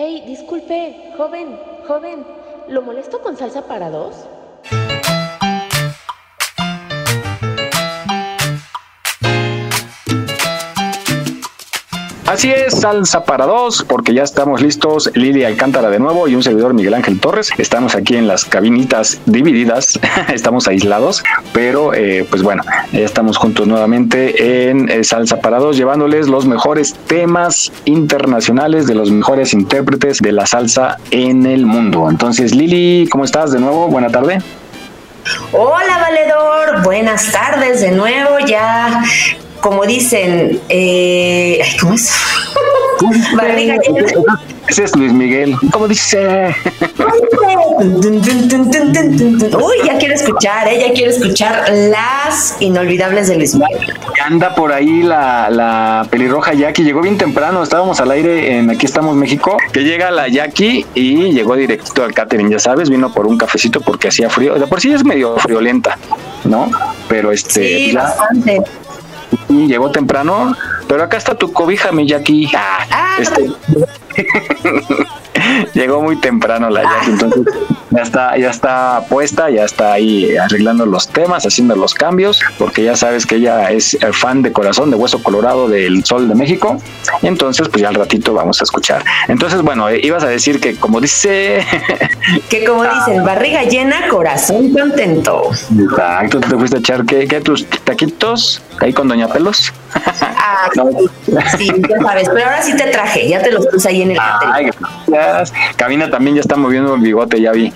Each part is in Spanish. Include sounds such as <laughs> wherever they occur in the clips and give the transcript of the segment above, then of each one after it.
Ey, disculpe, joven, joven, ¿lo molesto con salsa para dos? Así es, salsa para dos, porque ya estamos listos, Lili Alcántara de nuevo y un servidor Miguel Ángel Torres. Estamos aquí en las cabinitas divididas, <laughs> estamos aislados, pero eh, pues bueno, ya estamos juntos nuevamente en eh, Salsa para dos, llevándoles los mejores temas internacionales de los mejores intérpretes de la salsa en el mundo. Entonces, Lili, ¿cómo estás de nuevo? Buena tarde. Hola, valedor. Buenas tardes de nuevo. Ya como dicen, eh, ¿cómo es? <laughs> Barriga Ese es Luis Miguel. ¿Cómo dice? Uy, ya quiero escuchar, ¿eh? quiere escuchar las inolvidables de Luis Miguel. Anda por ahí la, la pelirroja Jackie, llegó bien temprano, estábamos al aire en Aquí estamos México, que llega la Jackie y llegó directo al catering, ya sabes, vino por un cafecito porque hacía frío, de por sí es medio friolenta, ¿no? Pero este... Sí, bastante y llegó temprano, pero acá está tu cobija, mi Jackie. Ah, ah este, <laughs> <laughs> llegó muy temprano la Jackie, entonces ya está, ya está puesta, ya está ahí arreglando los temas, haciendo los cambios, porque ya sabes que ella es fan de corazón de Hueso Colorado del Sol de México. Entonces, pues ya al ratito vamos a escuchar. Entonces, bueno, eh, ibas a decir que como dice... <laughs> que como dicen, barriga llena, corazón contento. Exacto, te fuiste a echar que, tus taquitos ahí con Doña Pelos. Ah, sí, ya sabes, pero ahora sí te traje, ya te los puse ahí en el Ay, gracias. Cabina también ya está moviendo el bigote, ya vi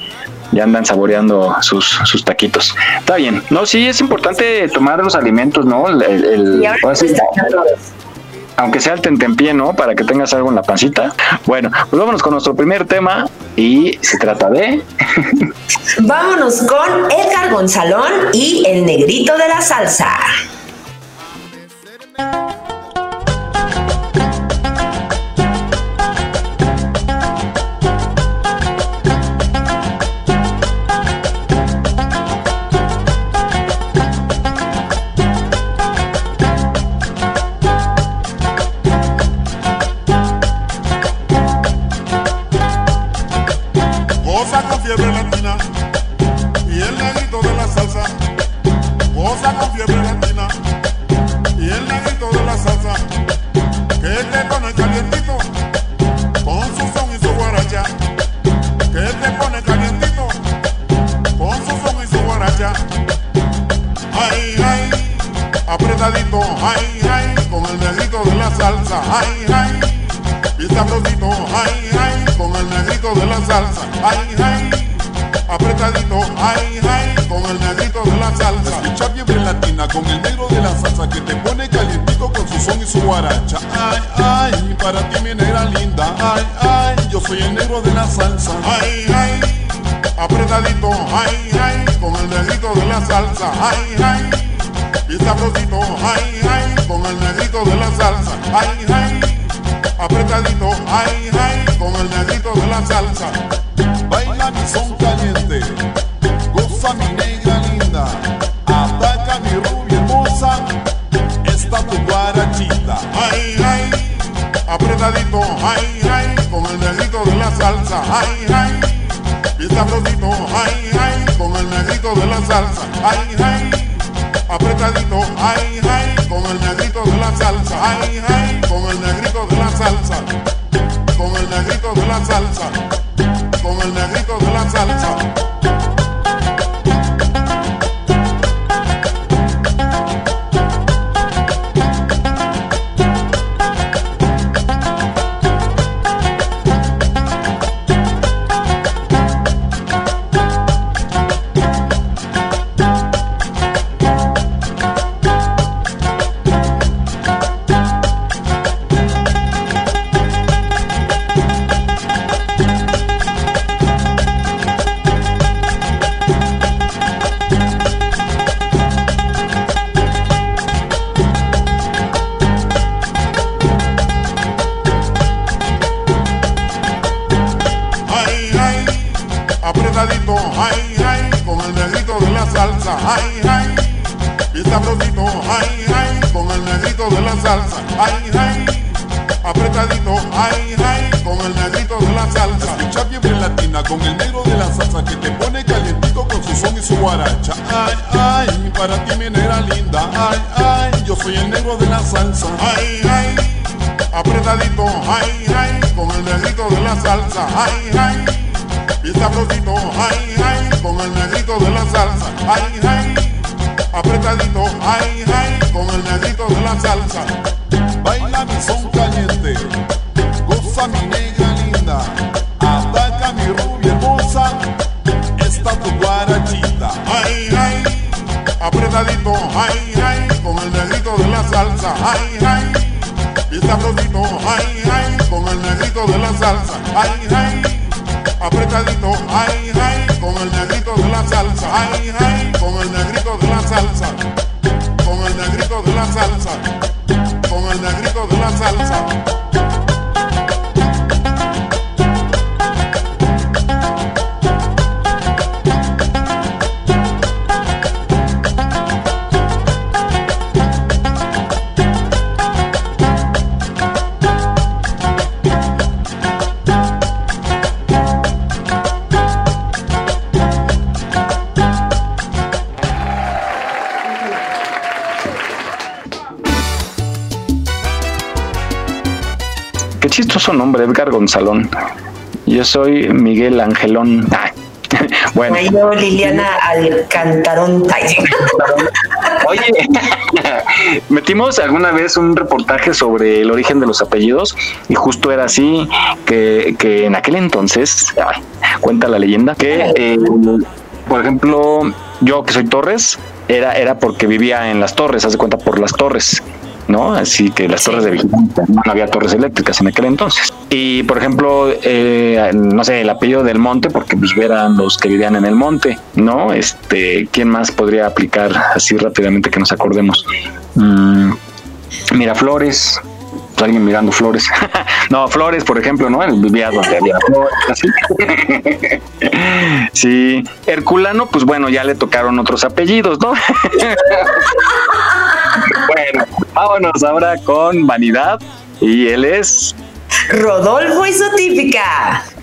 ya andan saboreando sus, sus taquitos. Está bien. No, sí, es importante tomar los alimentos, ¿no? El, aunque sea el tentempié, ¿no? Para que tengas algo en la pancita. Bueno, pues vámonos con nuestro primer tema y se trata de... vámonos con Edgar Gonzalón y el negrito de la salsa. para ti mi negra linda. Ay, ay, yo soy el negro de la salsa. Ay, ay, apretadito, ay, ay, con el negrito de la salsa. Ay, ay, y sabrosito, ay, ay, con el negrito de la salsa. Ay, ay, apretadito, ay, ay, con el negrito de la salsa. salsa, ay, ay, bien sabrosito, ay, ay, con el negrito de la salsa, ay, ay, apretadito, ay, ay, con el negrito de la salsa, ay, ay, con el negrito de la salsa, con el negrito de la salsa. baila ay, ay, con el negrito de la salsa, ay, ay, apretadito, ay, ay, con el negrito de la salsa. Escucha fiebre latina con el negro de la salsa que te pone calientito con su son y su guaracha. Ay, ay, para ti mi negra linda, ay, ay, yo soy el negro de la salsa. Ay, ay, apretadito, ay, ay, con el negrito de la salsa, ay, ay. Bien sabrosito, ay, ay, con el negrito de la salsa, ay, ay apretadito. Ay, ay, con el negrito de la salsa. Baila mi son caliente, goza mi negra linda, ataca mi rubia hermosa, esta tu guarachita. Ay, ay, apretadito, ay, ay, con el negrito de la salsa. Ay, ay, bien sabrosito, ay, ay, con el negrito de la salsa. Ay, ay, apretadito, ay, ay, con el negrito de la salsa. Ay, ay, con el negrito de la salsa. Con el negrito de la salsa con el negrito de la salsa. Chistoso nombre, Edgar Gonzalón. Yo soy Miguel Angelón. Ah, <laughs> bueno, yo, Liliana Alcantarón. <laughs> Oye, <laughs> metimos alguna vez un reportaje sobre el origen de los apellidos y justo era así que, que en aquel entonces, ay, cuenta la leyenda, que eh, por ejemplo, yo que soy Torres, era, era porque vivía en las torres, haz de cuenta por las torres. ¿No? Así que las torres de vigilancia, no había torres eléctricas en aquel entonces. Y por ejemplo, eh, no sé, el apellido del monte, porque pues eran los que vivían en el monte, ¿no? Este, ¿quién más podría aplicar así rápidamente que nos acordemos? Mm, Miraflores, pues, alguien mirando flores. <laughs> no, flores, por ejemplo, ¿no? Vivía donde había flores, <laughs> sí, Herculano, pues bueno, ya le tocaron otros apellidos, ¿no? <laughs> bueno, vámonos ahora con Vanidad. Y él es. Rodolfo Isotípica. Vaya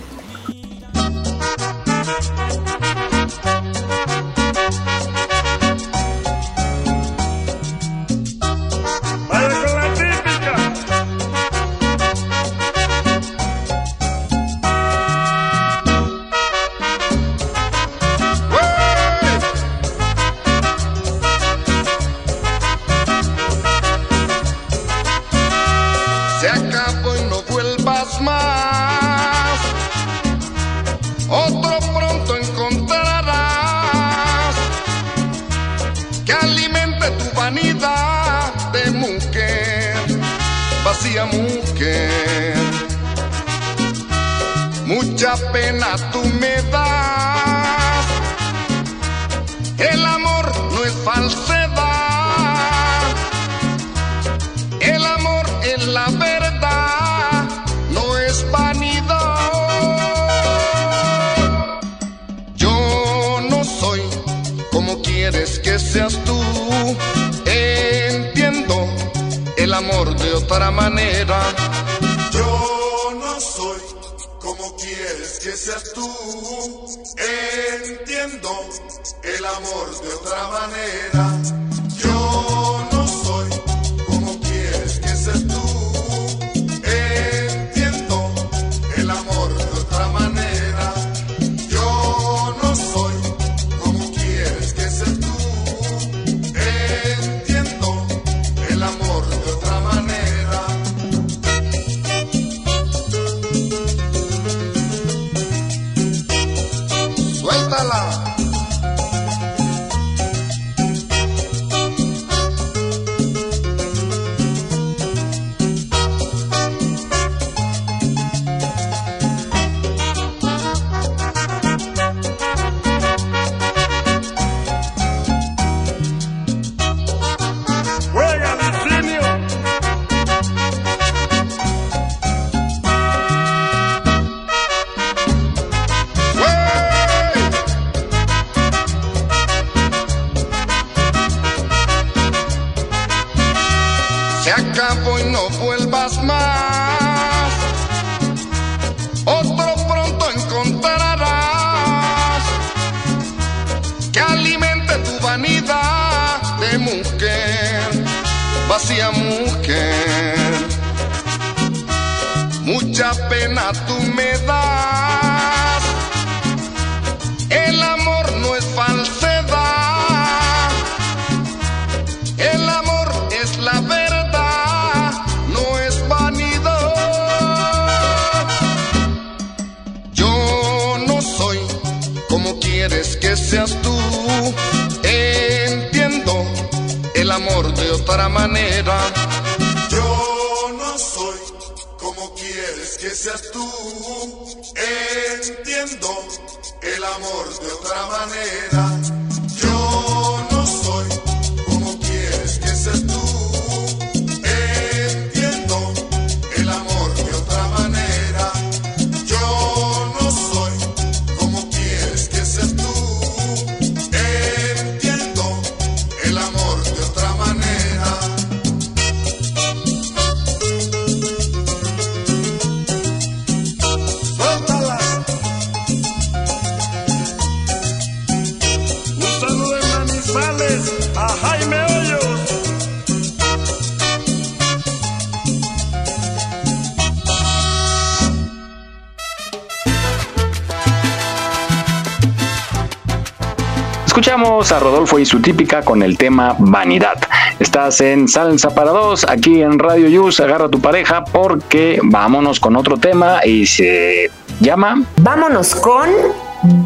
Escuchamos a Rodolfo y su típica con el tema Vanidad. Estás en Salsa para Dos, aquí en Radio Yus. Agarra tu pareja porque vámonos con otro tema y se llama. Vámonos con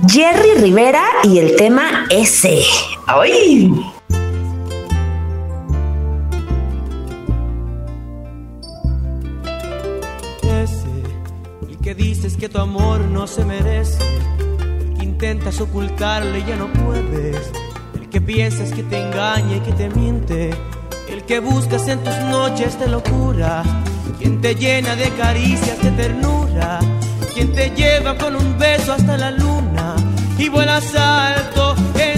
Jerry Rivera y el tema ese. ¡Ay! Ese, el que dices que tu amor no se merece intentas ocultarlo y ya no puedes. El que piensas que te engaña y que te miente. El que buscas en tus noches de locura. Quien te llena de caricias, de ternura. Quien te lleva con un beso hasta la luna y vuelas alto. En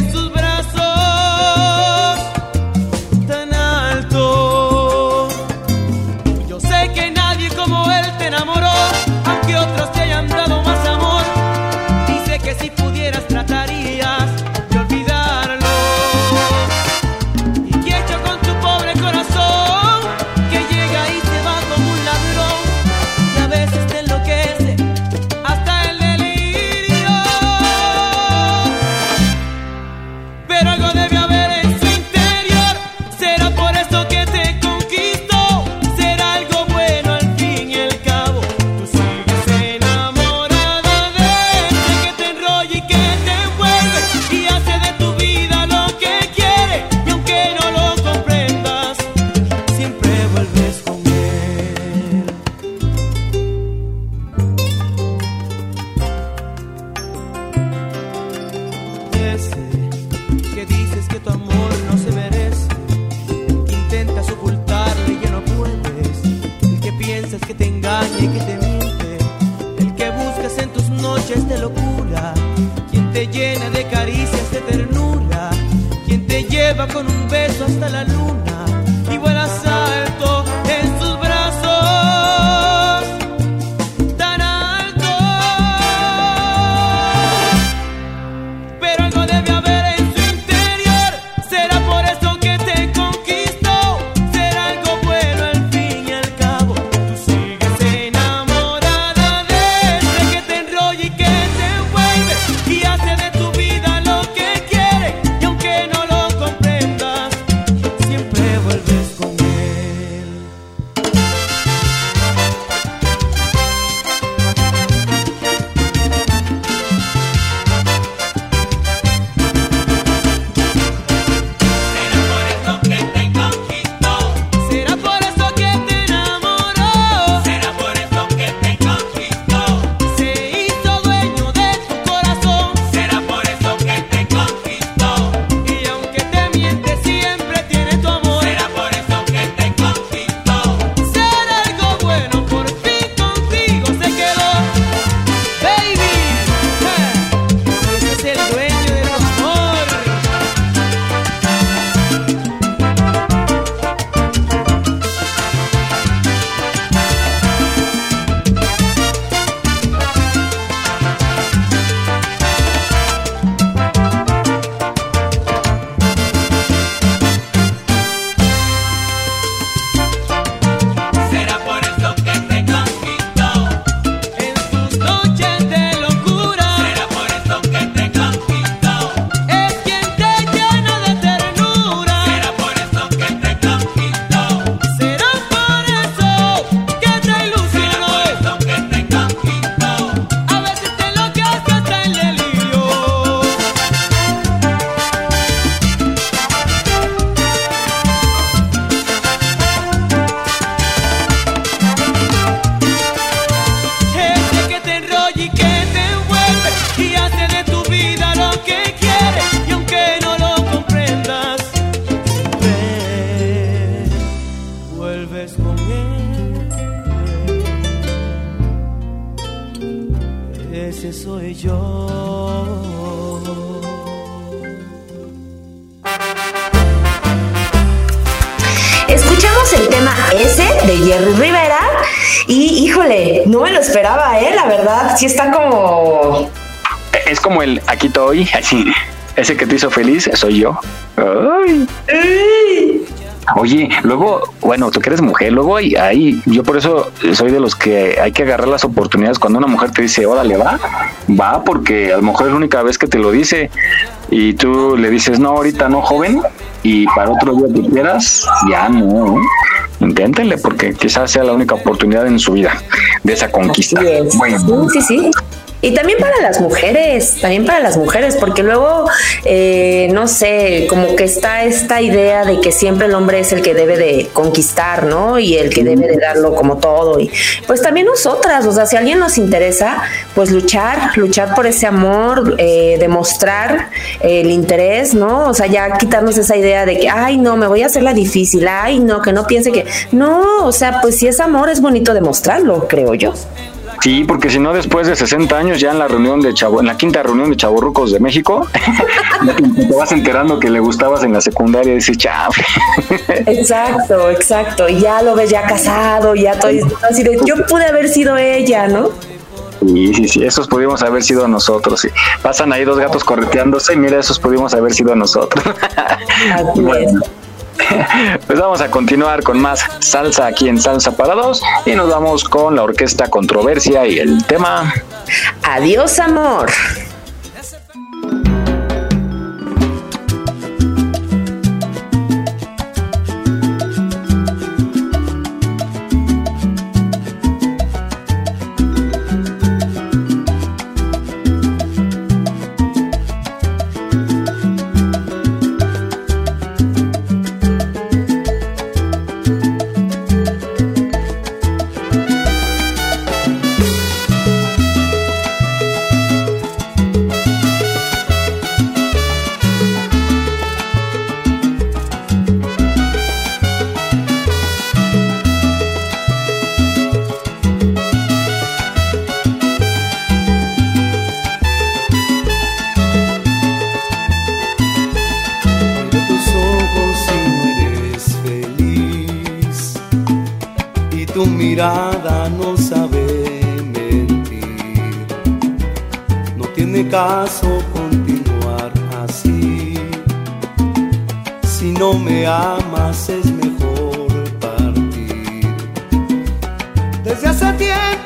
Ese que te hizo feliz soy yo. Ay. Oye, luego, bueno, tú que eres mujer, luego ahí, ahí, yo por eso soy de los que hay que agarrar las oportunidades cuando una mujer te dice, órale, va, va, porque a lo mejor es la única vez que te lo dice y tú le dices, no, ahorita no, joven, y para otro día que quieras, ya no. Inténtenle, porque quizás sea la única oportunidad en su vida de esa conquista. Así es. Bueno, Sí, sí, sí. Y también para las mujeres, también para las mujeres, porque luego, eh, no sé, como que está esta idea de que siempre el hombre es el que debe de conquistar, ¿no? Y el que debe de darlo como todo. Y pues también nosotras, o sea, si a alguien nos interesa, pues luchar, luchar por ese amor, eh, demostrar eh, el interés, ¿no? O sea, ya quitarnos esa idea de que, ay, no, me voy a hacer la difícil, ay, no, que no piense que, no, o sea, pues si es amor, es bonito demostrarlo, creo yo. Sí, porque si no, después de 60 años, ya en la reunión de Chavo, en la quinta reunión de Chavorrucos de México, <laughs> te, vas enterando que le gustabas en la secundaria y dices, chao. <laughs> Exacto, exacto. Y ya lo ves ya casado, ya estoy así de, yo pude haber sido ella, ¿no? Sí, sí, sí, esos pudimos haber sido nosotros. sí. Pasan ahí dos gatos correteándose y mira, esos pudimos haber sido nosotros. <laughs> Bueno. <laughs> Pues vamos a continuar con más salsa aquí en Salsa para Dos y nos vamos con la orquesta Controversia y el tema Adiós, amor. Tiene caso continuar así. Si no me amas es mejor partir. Desde hace tiempo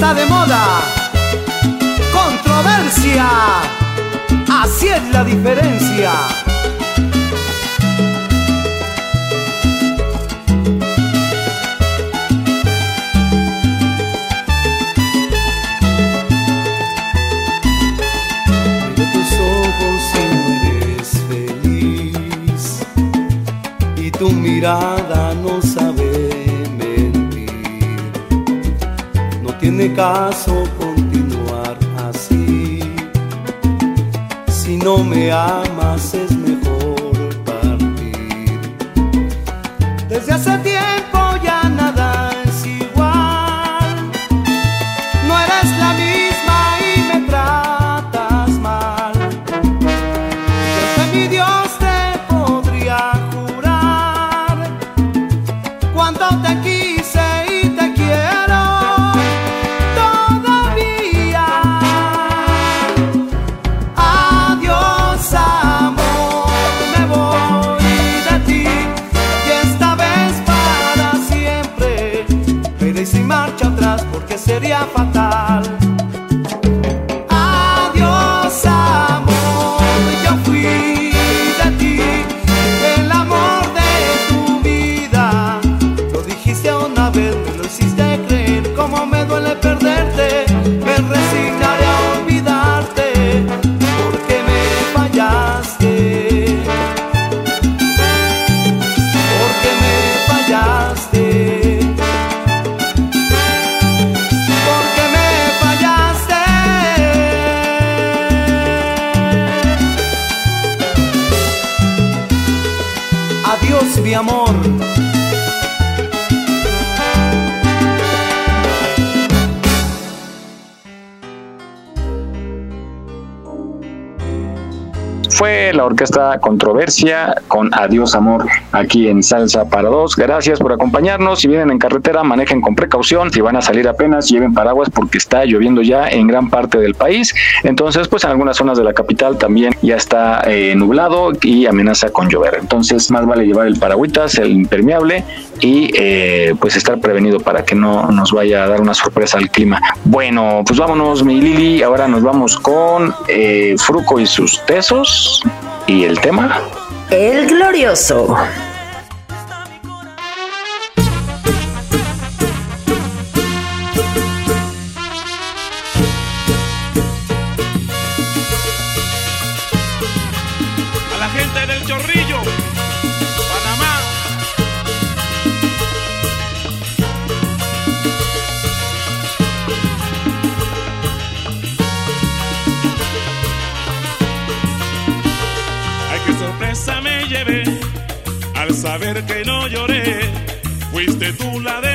Orquesta de Moda. Controversia. Así es la diferencia. Tiene caso continuar así. Si no me amas es mejor Controversia con Adiós Amor aquí en Salsa para Dos. Gracias por acompañarnos. Si vienen en carretera, manejen con precaución. Si van a salir apenas, lleven paraguas porque está lloviendo ya en gran parte del país. Entonces, pues en algunas zonas de la capital también ya está eh, nublado y amenaza con llover. Entonces, más vale llevar el paragüitas, el impermeable y eh, pues estar prevenido para que no nos vaya a dar una sorpresa al clima. Bueno, pues vámonos, mi Lili. Ahora nos vamos con eh, Fruco y sus tesos y el tema. El glorioso. Tú la desgraciada,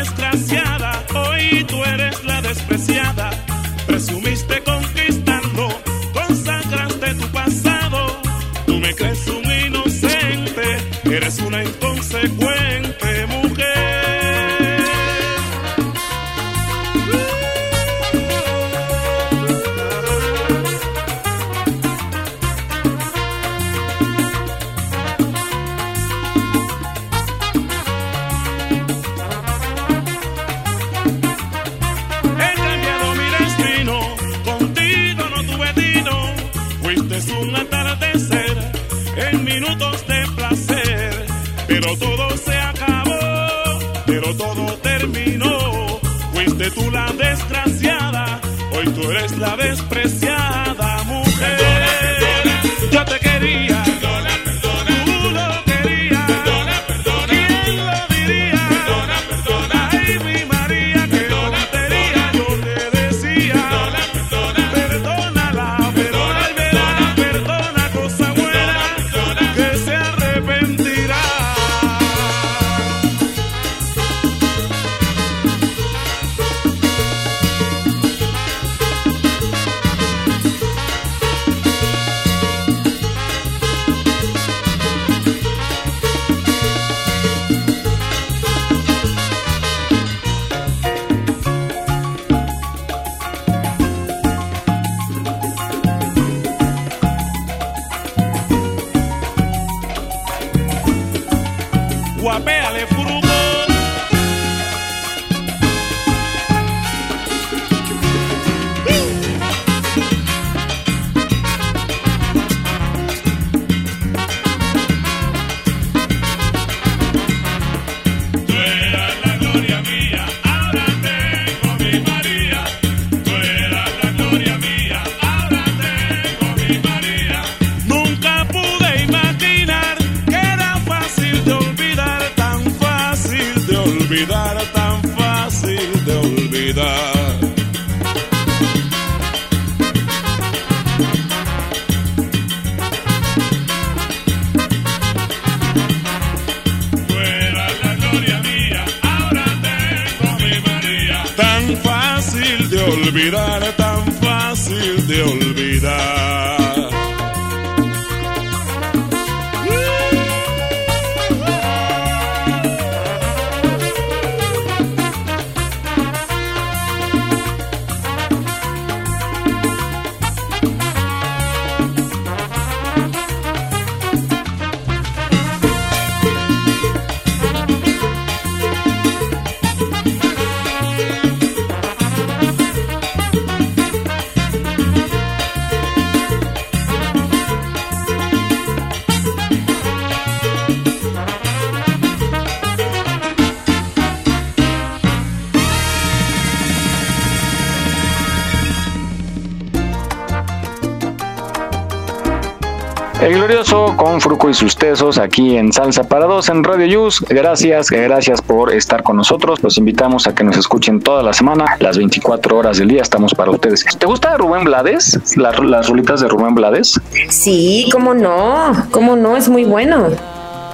El glorioso con Fruco y sus tesos aquí en Salsa para Dos en Radio Yus. Gracias, gracias por estar con nosotros. Los invitamos a que nos escuchen toda la semana, las 24 horas del día. Estamos para ustedes. ¿Te gusta Rubén Blades? Las, las rolitas de Rubén Blades. Sí, cómo no, cómo no, es muy bueno.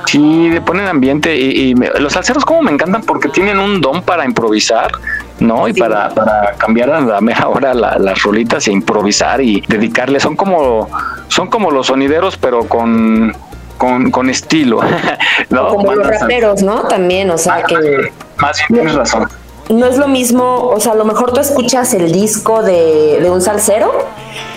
Sí, le ponen ambiente y, y me- los salseros como me encantan porque tienen un don para improvisar, ¿no? Y para, para cambiar a la mera hora la- las rolitas e improvisar y dedicarle. Son como, son como los sonideros, pero con, con, con estilo, <laughs> ¿no? Como los raperos, ¿no? También, o sea que Más bien tienes razón. No es lo mismo, o sea, a lo mejor tú escuchas el disco de, de un salsero,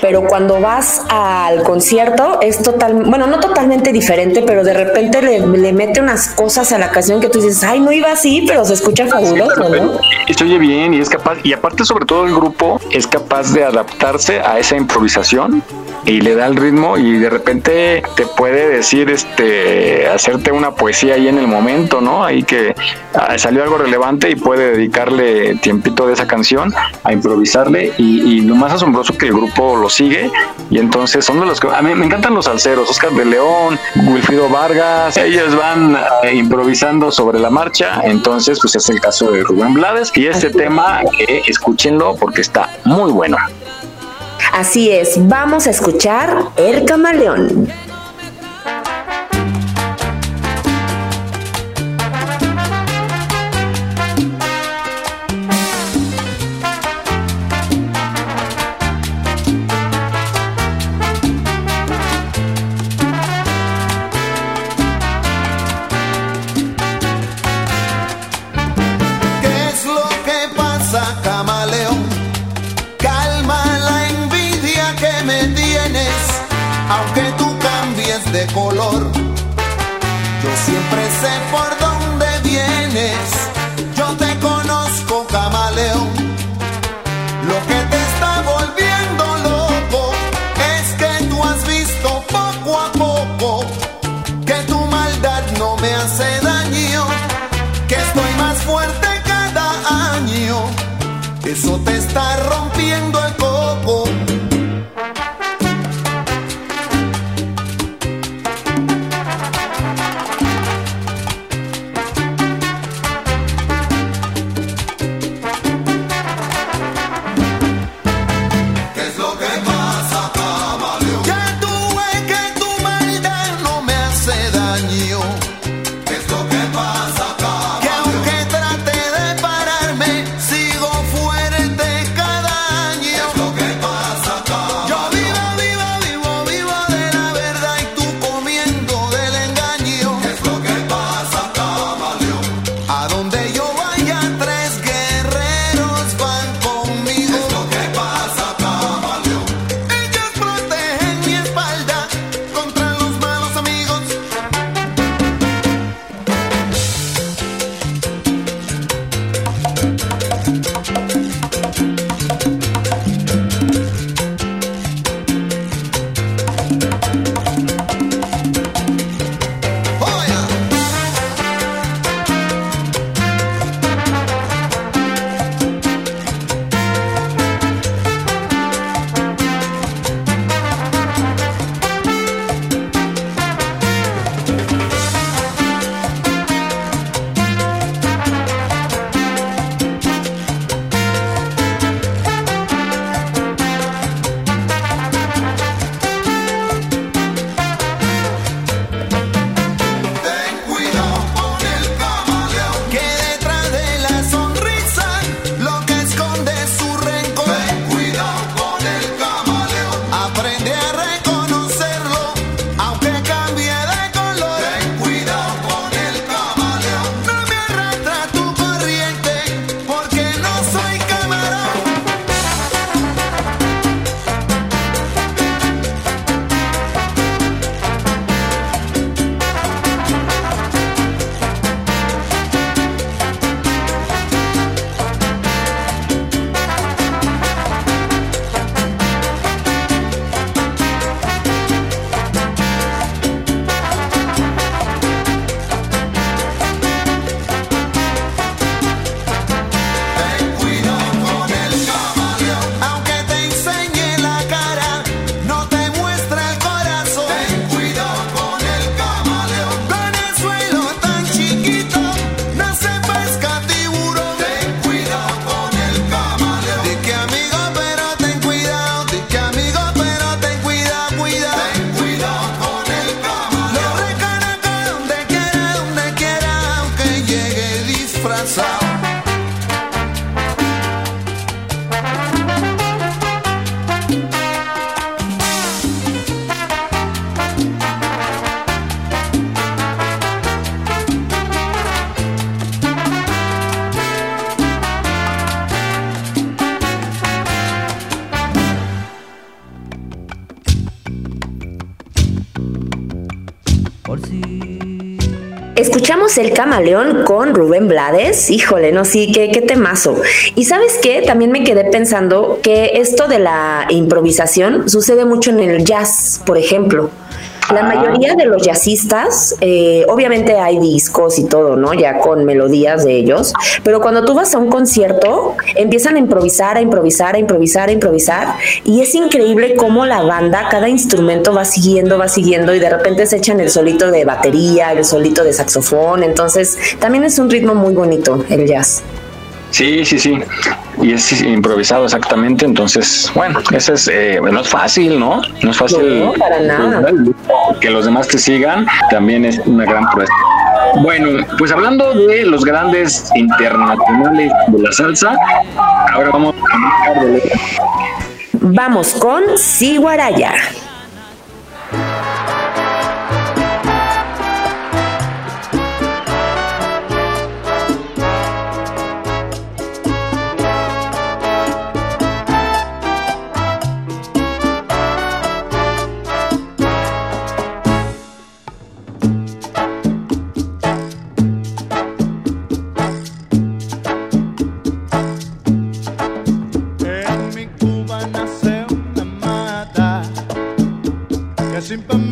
pero cuando vas al concierto es total, bueno, no totalmente diferente, pero de repente le, le mete unas cosas a la canción que tú dices, ay, no iba así, pero se escucha fabuloso, ¿no? Y se oye bien y es capaz, y aparte sobre todo el grupo es capaz de adaptarse a esa improvisación y le da el ritmo y de repente te puede decir, este, hacerte una poesía ahí en el momento, ¿no? Ahí que ah, salió algo relevante y puede dedicarle tiempito de esa canción a improvisarle y, y lo más asombroso que el grupo lo sigue y entonces son de los que a mí me encantan los salseros, Oscar de León, Wilfrido Vargas, ellos van eh, improvisando sobre la marcha, entonces pues es el caso de Rubén Blades y este tema eh, escúchenlo porque está muy bueno. Así es, vamos a escuchar El Camaleón. El Camaleón con Rubén Blades. Híjole, no, sí, qué, qué temazo. Y sabes qué, también me quedé pensando que esto de la improvisación sucede mucho en el jazz, por ejemplo. La Ah. mayoría de los jazzistas, eh, obviamente hay discos y todo, ¿no? Ya con melodías de ellos, pero cuando tú vas a un concierto, empiezan a improvisar, a improvisar, a improvisar, a improvisar, y es increíble cómo la banda, cada instrumento va siguiendo, va siguiendo, y de repente se echan el solito de batería, el solito de saxofón, entonces también es un ritmo muy bonito el jazz. Sí, sí, sí. Y es improvisado exactamente. Entonces, bueno, ese es, eh, no es fácil, ¿no? No es fácil. No, para nada. Que los demás te sigan también es una gran prueba. Bueno, pues hablando de los grandes internacionales de la salsa, ahora vamos a Vamos con Siguaraya. Que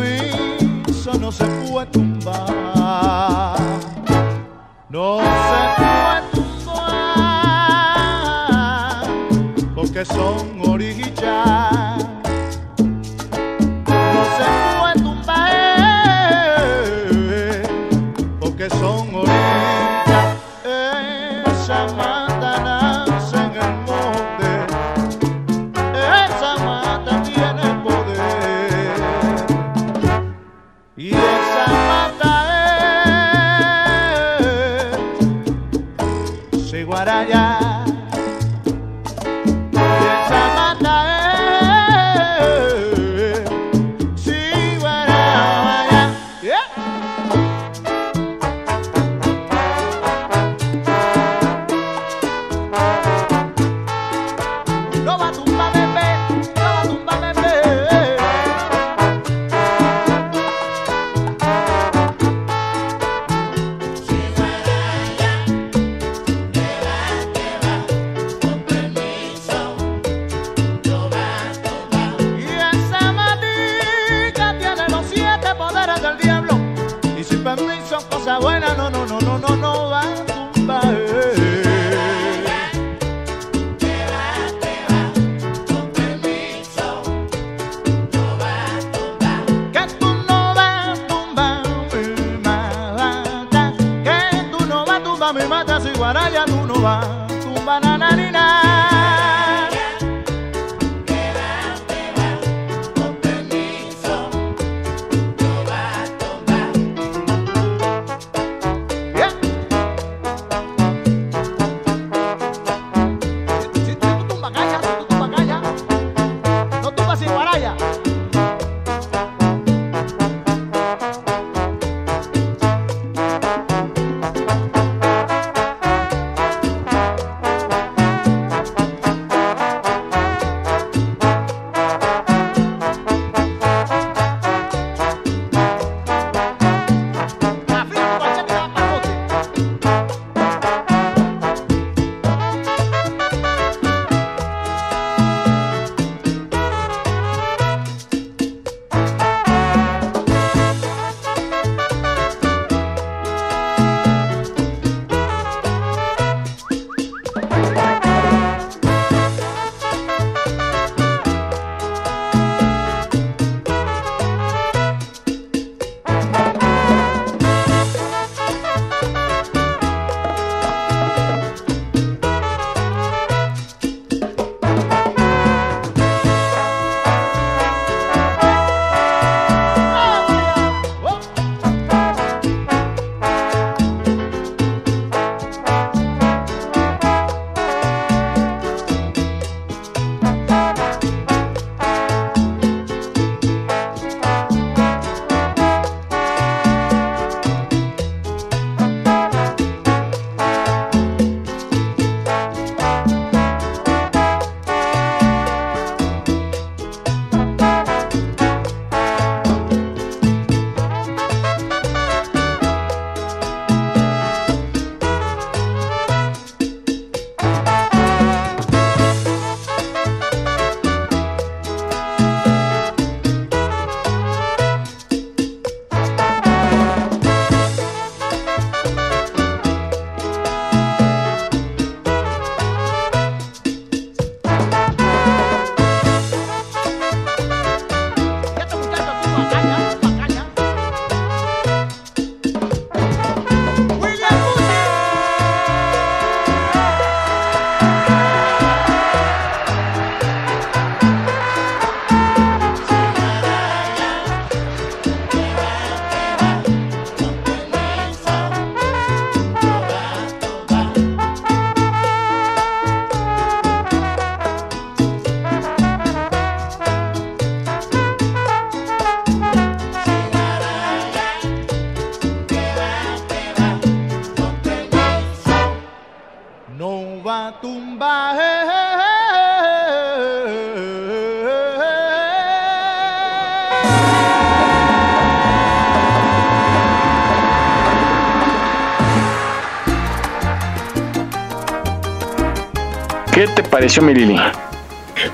pareció mi Lili?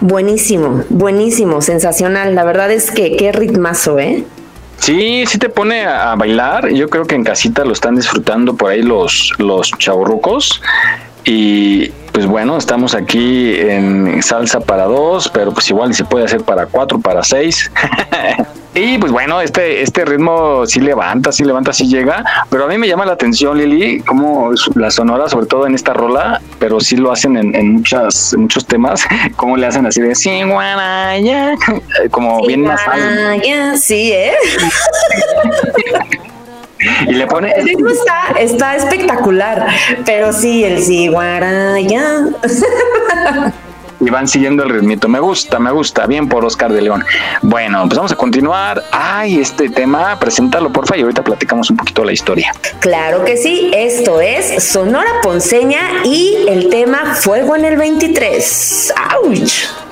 Buenísimo, buenísimo, sensacional. La verdad es que qué ritmazo, ¿eh? Sí, sí te pone a, bailar. Yo creo que en casita lo están disfrutando por ahí los, los. Y pues bueno, estamos aquí en salsa para dos, pero pues igual se puede hacer para cuatro, para seis. <laughs> y pues bueno, este, este ritmo sí levanta, sí levanta, sí llega. Pero a mí me llama la atención, Lili, como la sonora, sobre todo en esta rola, pero sí lo hacen en, en muchas, en muchos temas, como le hacen así de sí, guaraya", <laughs> como bien más sí, ¿eh? Y le pone El ritmo está, está espectacular, pero sí, el sí, guaraya. <laughs> y van siguiendo el ritmito. Me gusta, me gusta. Bien por Oscar de León. Bueno, pues vamos a continuar. Ay, este tema, preséntalo porfa y ahorita platicamos un poquito la historia. Claro que sí, esto es Sonora Ponceña y el tema Fuego en el 23. ¡Auch!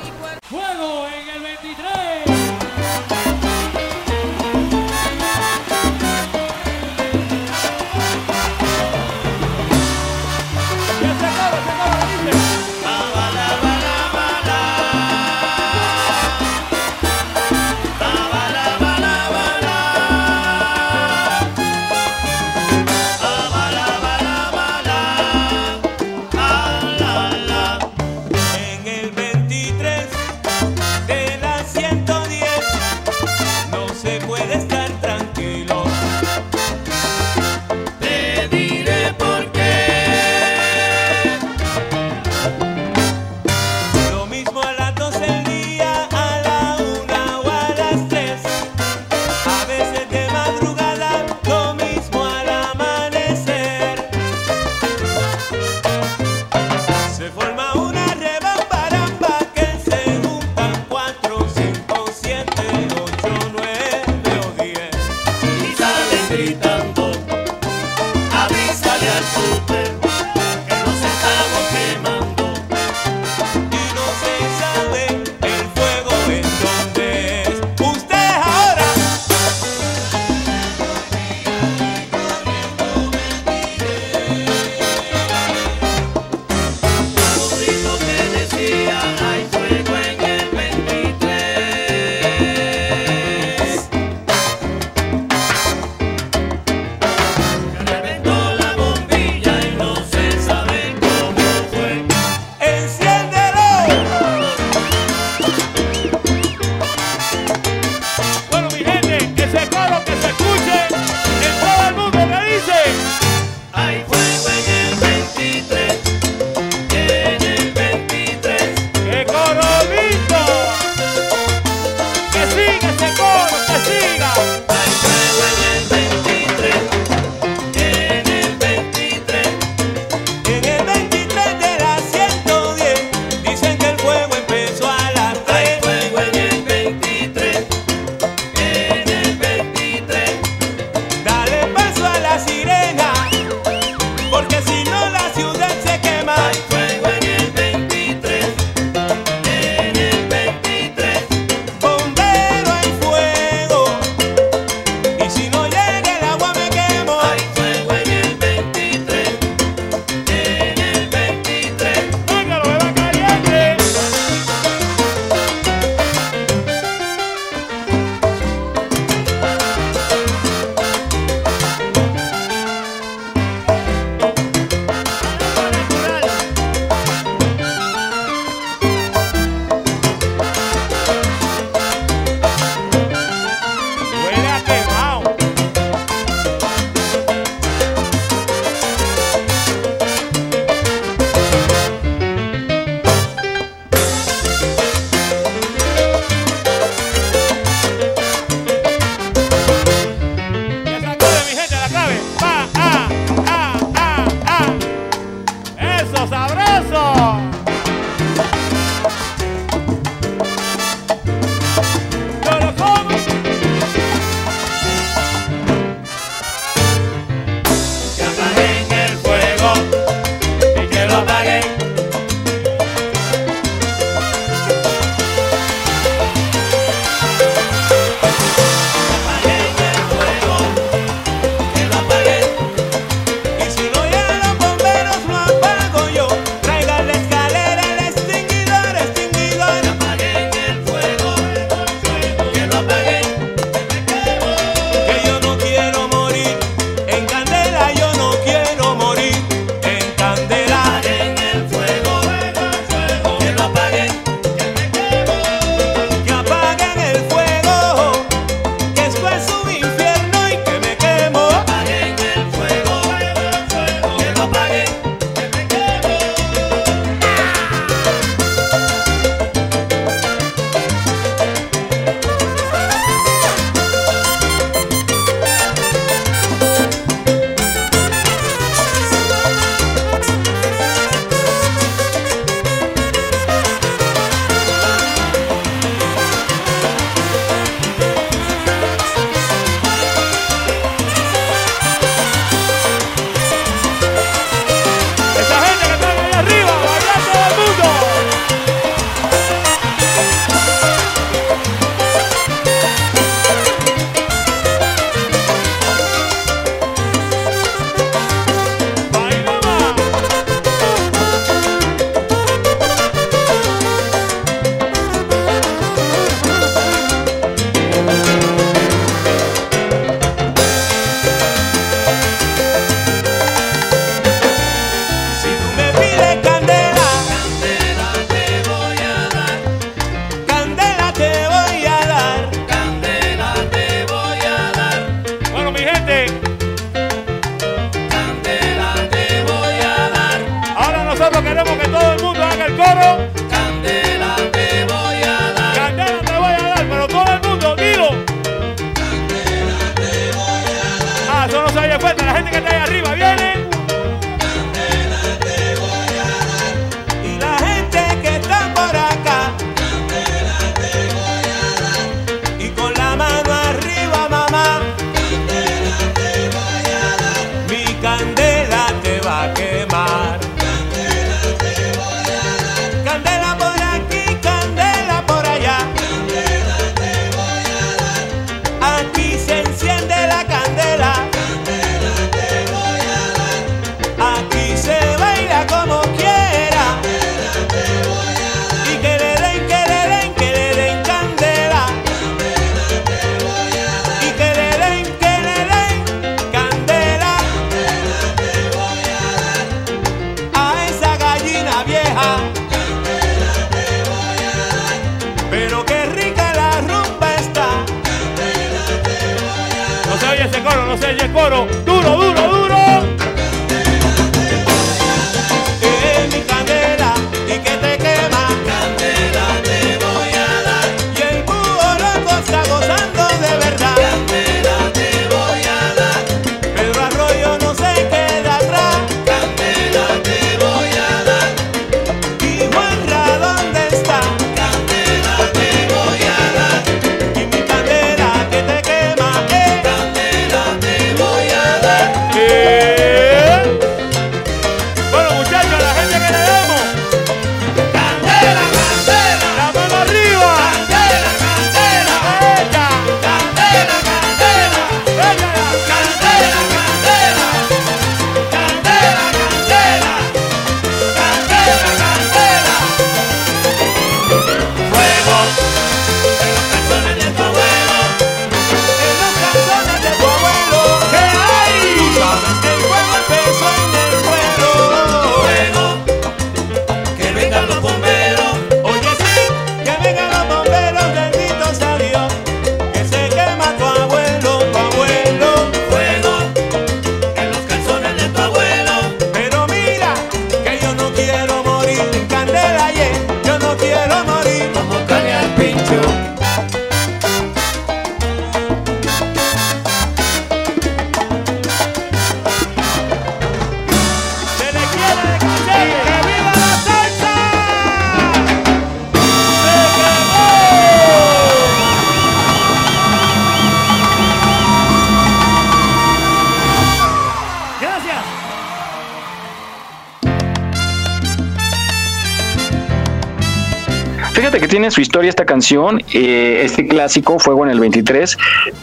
Su historia esta canción, eh, este clásico, Fuego en el 23,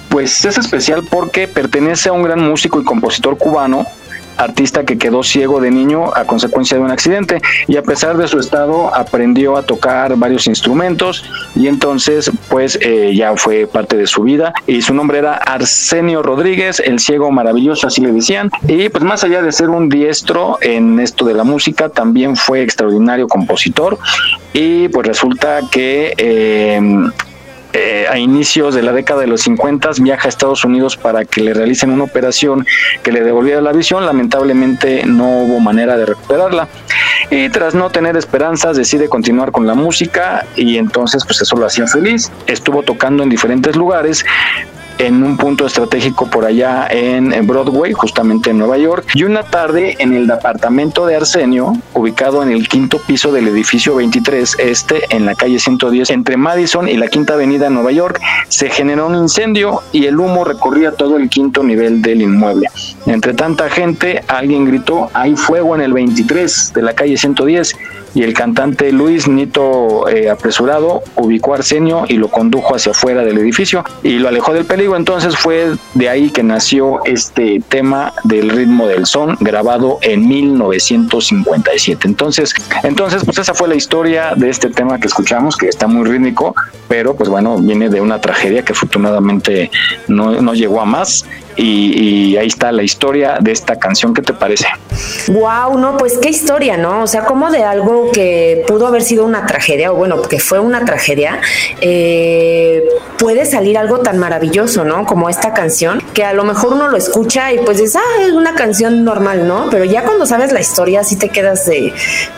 pues es especial porque pertenece a un gran músico y compositor cubano, artista que quedó ciego de niño a consecuencia de un accidente y a pesar de su estado aprendió a tocar varios instrumentos y entonces pues eh, ya fue parte de su vida y su nombre era Arsenio Rodríguez, el ciego maravilloso así le decían. Y pues más allá de ser un diestro en esto de la música también fue extraordinario compositor y pues resulta que eh, eh, a inicios de la década de los 50 viaja a Estados Unidos para que le realicen una operación que le devolviera la visión. Lamentablemente no hubo manera de recuperarla. Y tras no tener esperanzas decide continuar con la música y entonces pues eso lo hacía feliz. Estuvo tocando en diferentes lugares, en un punto estratégico por allá en Broadway, justamente en Nueva York, y una tarde en el departamento de Arsenio, ubicado en el quinto piso del edificio 23 este, en la calle 110, entre Madison y la Quinta Avenida en Nueva York, se generó un incendio y el humo recorría todo el quinto nivel del inmueble. Entre tanta gente, alguien gritó, hay fuego en el 23 de la calle 110 y el cantante Luis Nito eh, apresurado ubicó a Arsenio y lo condujo hacia afuera del edificio y lo alejó del peligro. Entonces fue de ahí que nació este tema del ritmo del son grabado en 1957. Entonces, entonces pues esa fue la historia de este tema que escuchamos que está muy rítmico, pero pues bueno, viene de una tragedia que afortunadamente no, no llegó a más y, y, ahí está la historia de esta canción. ¿Qué te parece? Wow, no, pues qué historia, ¿no? O sea, como de algo que pudo haber sido una tragedia, o bueno, que fue una tragedia, eh, puede salir algo tan maravilloso, ¿no? Como esta canción, que a lo mejor uno lo escucha y pues dices, ah, es una canción normal, ¿no? Pero ya cuando sabes la historia, sí te quedas de,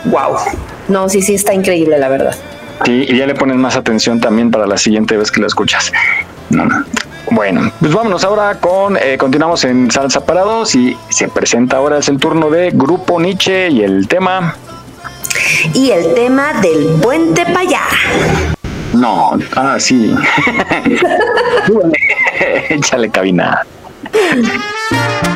wow. No, sí, sí, está increíble, la verdad. Sí, y ya le pones más atención también para la siguiente vez que lo escuchas. No, no. Bueno, pues vámonos ahora con, eh, continuamos en Salsa para dos y se presenta ahora es el turno de Grupo Nietzsche y el tema... Y el tema del puente para allá. No, ah, sí. <laughs> <laughs> Échale cabina. <laughs>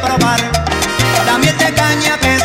probar. Dame esta caña que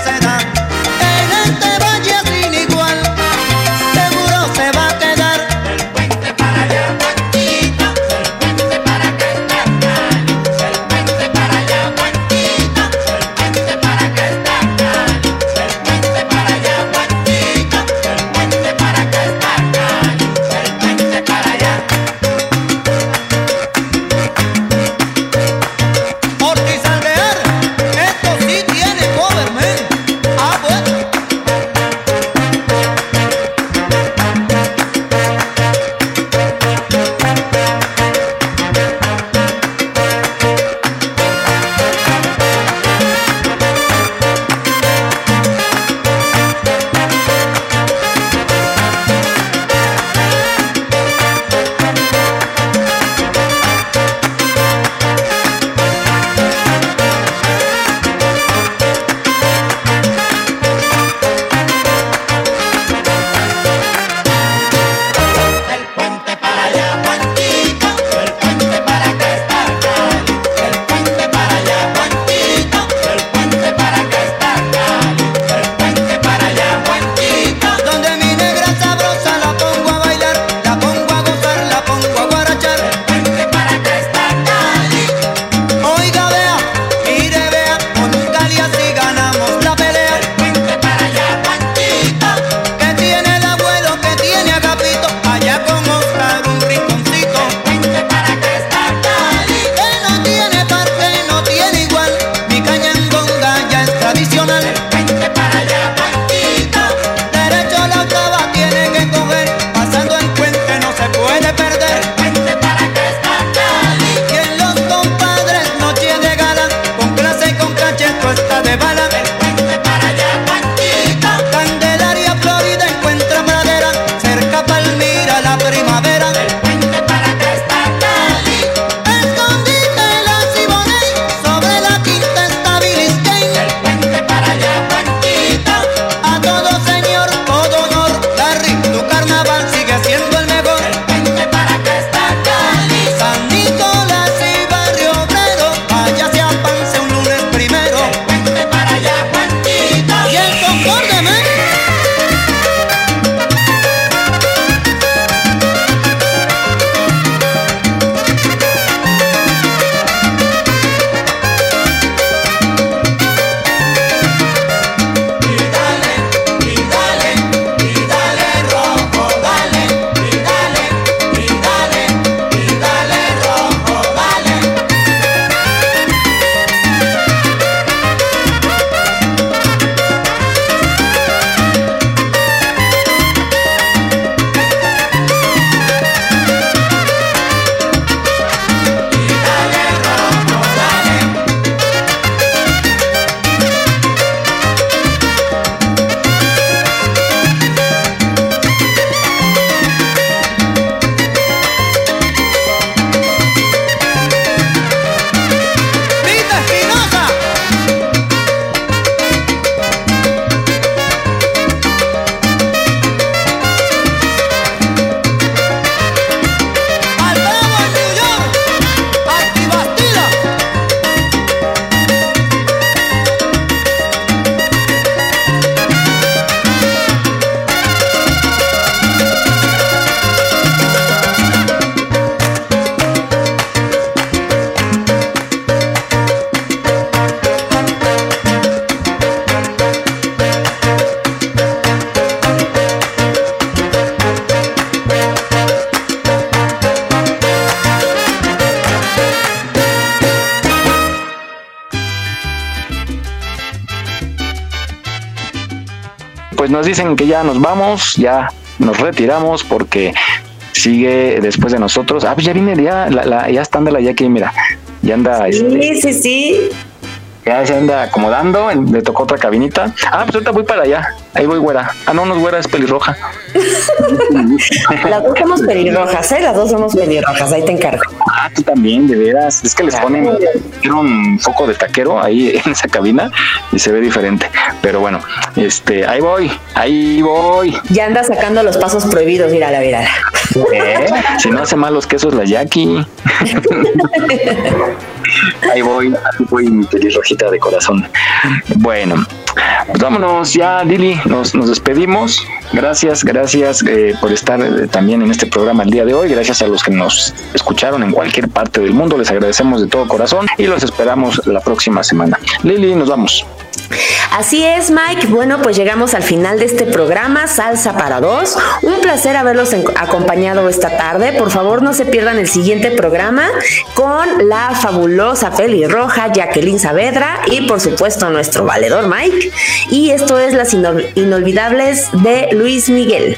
dicen que ya nos vamos, ya nos retiramos porque sigue después de nosotros. Ah, pues ya viene, ya, la, la, ya está Andala ya aquí, mira. Ya anda. Sí, este, sí, sí. Ya se anda acomodando, le tocó otra cabinita. Ah, pues ahorita voy para allá. Ahí voy, güera. Ah, no, no es güera, es pelirroja. <laughs> Las dos somos pelirrojas, ¿eh? Las dos somos pelirrojas, ahí te encargo. Ah, tú también, de veras. Es que les ponen un foco de taquero ahí <laughs> en esa cabina y se ve diferente. Pero bueno, este, ahí voy, ahí voy. Ya anda sacando los pasos prohibidos, mírala, mírala. ¿Eh? Si no hace mal los quesos la Jackie. <laughs> Ahí voy, ahí voy mi pelirrojita de corazón. Bueno, pues vámonos ya, Lili, nos, nos despedimos. Gracias, gracias eh, por estar eh, también en este programa el día de hoy. Gracias a los que nos escucharon en cualquier parte del mundo. Les agradecemos de todo corazón y los esperamos la próxima semana. Lili, nos vamos. Así es, Mike. Bueno, pues llegamos al final de este programa, Salsa para Dos. Un placer haberlos acompañado esta tarde. Por favor, no se pierdan el siguiente programa con la fabulosa pelirroja Jacqueline Saavedra y, por supuesto, nuestro valedor Mike. Y esto es Las Inol- Inolvidables de Luis Miguel.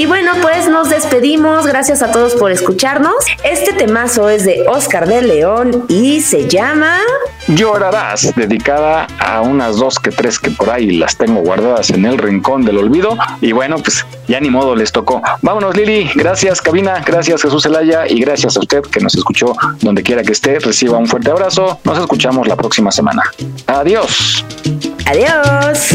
Y bueno, pues nos despedimos. Gracias a todos por escucharnos. Este temazo es de Oscar de León y se llama... Llorarás, dedicada a unas dos que tres que por ahí las tengo guardadas en el rincón del olvido. Y bueno, pues ya ni modo les tocó. Vámonos, Lili. Gracias, cabina. Gracias, Jesús Elaya. Y gracias a usted que nos escuchó donde quiera que esté. Reciba un fuerte abrazo. Nos escuchamos la próxima semana. Adiós. Adiós.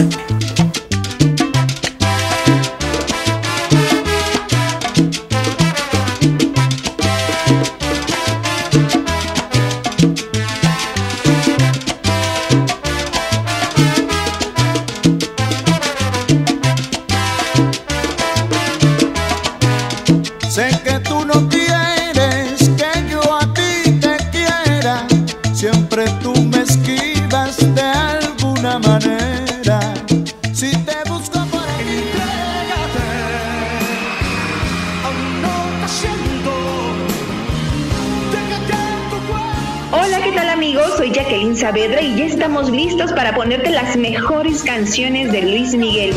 Saavedra y ya estamos listos para ponerte las mejores canciones de Luis Miguel.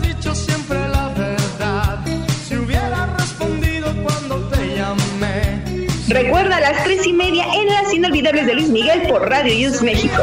dicho siempre la verdad. Si hubiera respondido cuando te llamé. Recuerda a las tres y media en las inolvidables de Luis Miguel por Radio News México.